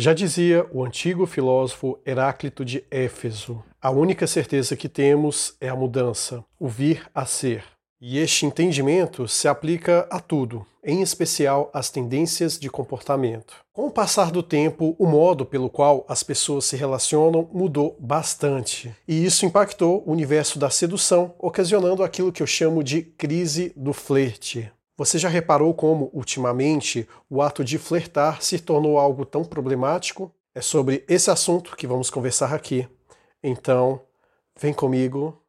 Já dizia o antigo filósofo Heráclito de Éfeso: a única certeza que temos é a mudança, o vir a ser. E este entendimento se aplica a tudo, em especial às tendências de comportamento. Com o passar do tempo, o modo pelo qual as pessoas se relacionam mudou bastante, e isso impactou o universo da sedução, ocasionando aquilo que eu chamo de crise do flerte. Você já reparou como, ultimamente, o ato de flertar se tornou algo tão problemático? É sobre esse assunto que vamos conversar aqui. Então, vem comigo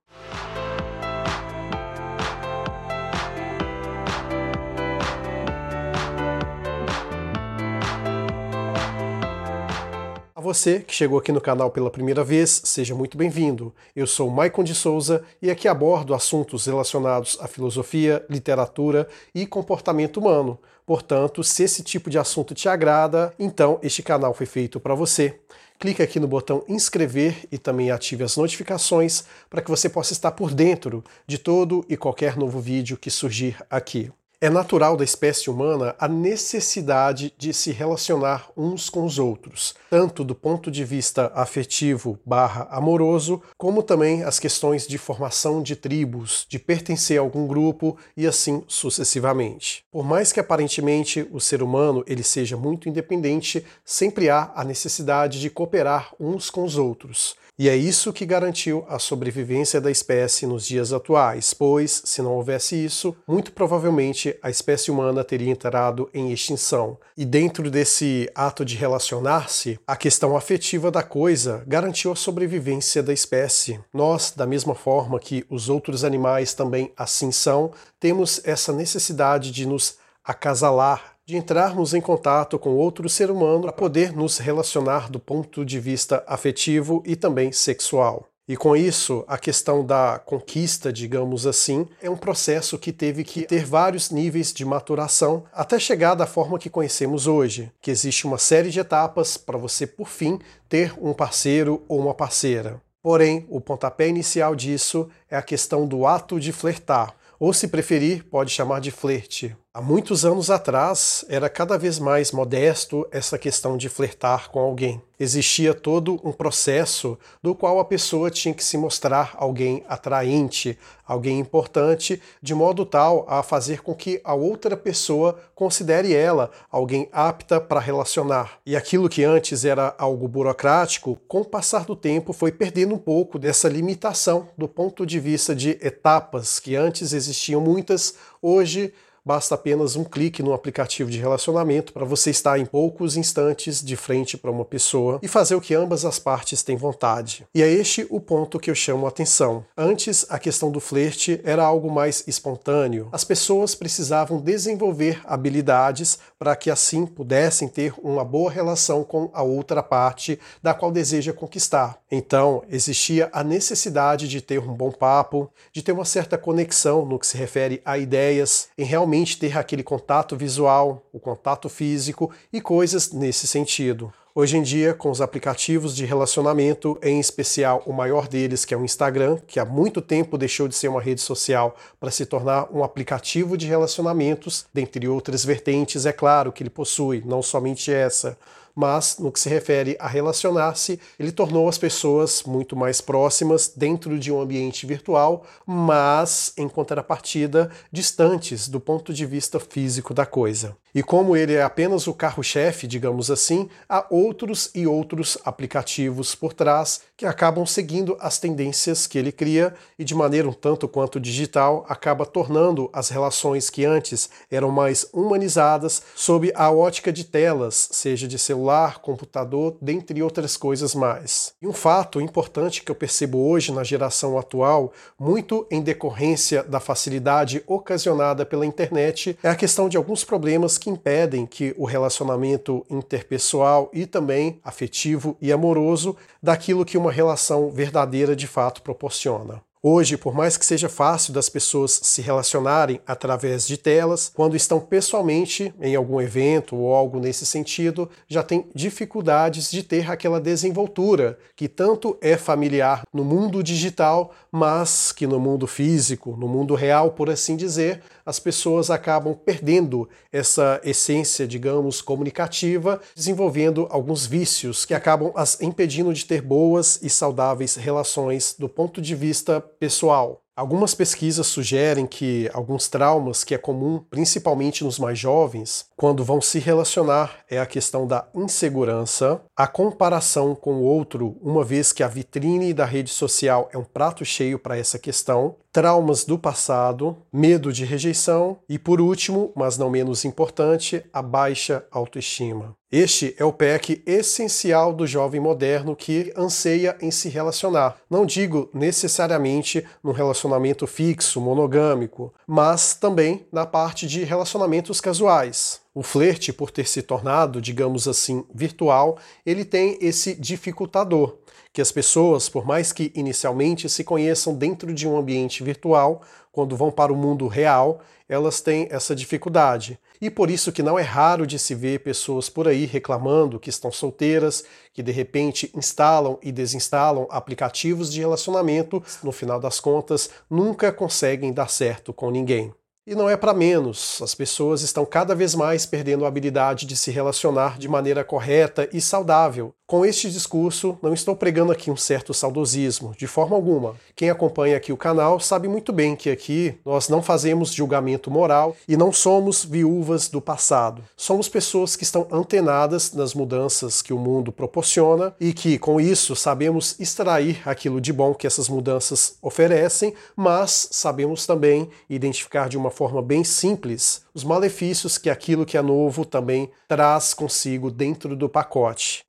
A você que chegou aqui no canal pela primeira vez, seja muito bem-vindo. Eu sou Maicon de Souza e aqui abordo assuntos relacionados à filosofia, literatura e comportamento humano. Portanto, se esse tipo de assunto te agrada, então este canal foi feito para você. Clique aqui no botão inscrever e também ative as notificações para que você possa estar por dentro de todo e qualquer novo vídeo que surgir aqui. É natural da espécie humana a necessidade de se relacionar uns com os outros, tanto do ponto de vista afetivo barra amoroso, como também as questões de formação de tribos, de pertencer a algum grupo e assim sucessivamente. Por mais que aparentemente o ser humano ele seja muito independente, sempre há a necessidade de cooperar uns com os outros. E é isso que garantiu a sobrevivência da espécie nos dias atuais, pois, se não houvesse isso, muito provavelmente a espécie humana teria entrado em extinção. E dentro desse ato de relacionar-se, a questão afetiva da coisa garantiu a sobrevivência da espécie. Nós, da mesma forma que os outros animais também assim são, temos essa necessidade de nos acasalar, de entrarmos em contato com outro ser humano para poder nos relacionar do ponto de vista afetivo e também sexual. E com isso, a questão da conquista, digamos assim, é um processo que teve que ter vários níveis de maturação até chegar da forma que conhecemos hoje, que existe uma série de etapas para você, por fim, ter um parceiro ou uma parceira. Porém, o pontapé inicial disso é a questão do ato de flertar, ou se preferir, pode chamar de flerte. Há muitos anos atrás, era cada vez mais modesto essa questão de flertar com alguém. Existia todo um processo do qual a pessoa tinha que se mostrar alguém atraente, alguém importante, de modo tal a fazer com que a outra pessoa considere ela alguém apta para relacionar. E aquilo que antes era algo burocrático, com o passar do tempo foi perdendo um pouco dessa limitação do ponto de vista de etapas que antes existiam muitas, hoje basta apenas um clique no aplicativo de relacionamento para você estar em poucos instantes de frente para uma pessoa e fazer o que ambas as partes têm vontade. E é este o ponto que eu chamo a atenção. Antes, a questão do flerte era algo mais espontâneo. As pessoas precisavam desenvolver habilidades para que assim pudessem ter uma boa relação com a outra parte da qual deseja conquistar. Então, existia a necessidade de ter um bom papo, de ter uma certa conexão no que se refere a ideias, em realmente realmente ter aquele contato visual, o contato físico e coisas nesse sentido. Hoje em dia, com os aplicativos de relacionamento, em especial o maior deles, que é o Instagram, que há muito tempo deixou de ser uma rede social para se tornar um aplicativo de relacionamentos, dentre outras vertentes, é claro que ele possui, não somente essa, mas no que se refere a relacionar-se, ele tornou as pessoas muito mais próximas dentro de um ambiente virtual, mas em contrapartida distantes do ponto de vista físico da coisa. E como ele é apenas o carro-chefe, digamos assim, há outros e outros aplicativos por trás que acabam seguindo as tendências que ele cria e de maneira um tanto quanto digital acaba tornando as relações que antes eram mais humanizadas sob a ótica de telas, seja de celular, computador, dentre outras coisas mais. E um fato importante que eu percebo hoje na geração atual, muito em decorrência da facilidade ocasionada pela internet, é a questão de alguns problemas que impedem que o relacionamento interpessoal e também afetivo e amoroso daquilo que uma relação verdadeira de fato proporciona. Hoje, por mais que seja fácil das pessoas se relacionarem através de telas, quando estão pessoalmente em algum evento ou algo nesse sentido, já tem dificuldades de ter aquela desenvoltura que tanto é familiar no mundo digital, mas que no mundo físico, no mundo real, por assim dizer, as pessoas acabam perdendo essa essência, digamos, comunicativa, desenvolvendo alguns vícios que acabam as impedindo de ter boas e saudáveis relações do ponto de vista pessoal. Algumas pesquisas sugerem que alguns traumas que é comum, principalmente nos mais jovens, quando vão se relacionar, é a questão da insegurança, a comparação com o outro, uma vez que a vitrine da rede social é um prato cheio para essa questão, traumas do passado, medo de rejeição e, por último, mas não menos importante, a baixa autoestima. Este é o PEC essencial do jovem moderno que anseia em se relacionar. Não digo necessariamente num relacionamento fixo, monogâmico, mas também na parte de relacionamentos casuais. O flerte, por ter se tornado, digamos assim, virtual, ele tem esse dificultador, que as pessoas, por mais que inicialmente se conheçam dentro de um ambiente virtual, quando vão para o mundo real, elas têm essa dificuldade. E por isso que não é raro de se ver pessoas por aí reclamando que estão solteiras, que de repente instalam e desinstalam aplicativos de relacionamento, no final das contas nunca conseguem dar certo com ninguém. E não é para menos, as pessoas estão cada vez mais perdendo a habilidade de se relacionar de maneira correta e saudável. Com este discurso, não estou pregando aqui um certo saudosismo, de forma alguma. Quem acompanha aqui o canal sabe muito bem que aqui nós não fazemos julgamento moral e não somos viúvas do passado. Somos pessoas que estão antenadas nas mudanças que o mundo proporciona e que, com isso, sabemos extrair aquilo de bom que essas mudanças oferecem, mas sabemos também identificar de uma forma bem simples os malefícios que aquilo que é novo também traz consigo dentro do pacote.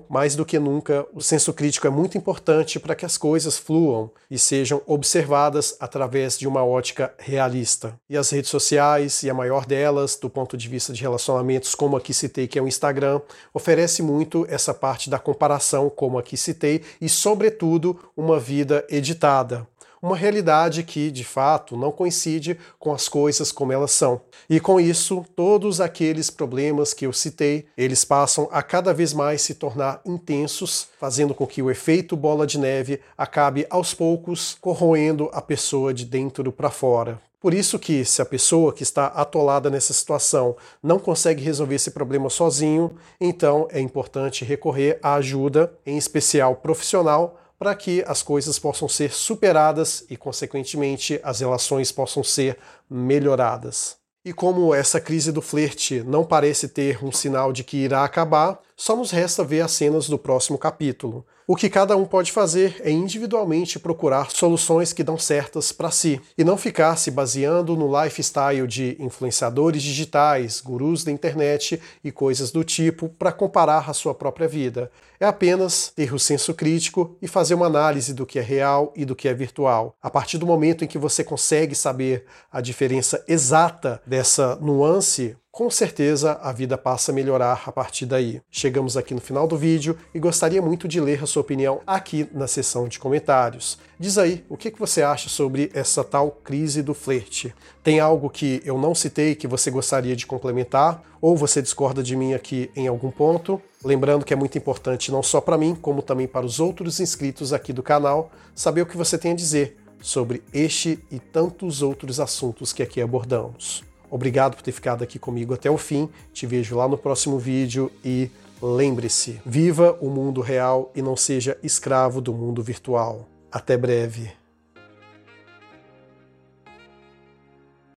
Então, mais do que nunca, o senso crítico é muito importante para que as coisas fluam e sejam observadas através de uma ótica realista. E as redes sociais, e a maior delas, do ponto de vista de relacionamentos, como aqui citei, que é o Instagram, oferece muito essa parte da comparação, como aqui citei, e, sobretudo, uma vida editada uma realidade que, de fato, não coincide com as coisas como elas são. E com isso, todos aqueles problemas que eu citei, eles passam a cada vez mais se tornar intensos, fazendo com que o efeito bola de neve acabe aos poucos corroendo a pessoa de dentro para fora. Por isso que, se a pessoa que está atolada nessa situação não consegue resolver esse problema sozinho, então é importante recorrer à ajuda, em especial profissional, para que as coisas possam ser superadas e, consequentemente, as relações possam ser melhoradas. E como essa crise do flerte não parece ter um sinal de que irá acabar, só nos resta ver as cenas do próximo capítulo. O que cada um pode fazer é individualmente procurar soluções que dão certas para si e não ficar se baseando no lifestyle de influenciadores digitais, gurus da internet e coisas do tipo para comparar a sua própria vida. É apenas ter o senso crítico e fazer uma análise do que é real e do que é virtual. A partir do momento em que você consegue saber a diferença exata dessa nuance, com certeza a vida passa a melhorar a partir daí. Chegamos aqui no final do vídeo e gostaria muito de ler a sua opinião aqui na seção de comentários. Diz aí o que você acha sobre essa tal crise do flerte. Tem algo que eu não citei que você gostaria de complementar? Ou você discorda de mim aqui em algum ponto? Lembrando que é muito importante não só para mim, como também para os outros inscritos aqui do canal, saber o que você tem a dizer sobre este e tantos outros assuntos que aqui abordamos. Obrigado por ter ficado aqui comigo até o fim. Te vejo lá no próximo vídeo e lembre-se: viva o mundo real e não seja escravo do mundo virtual. Até breve.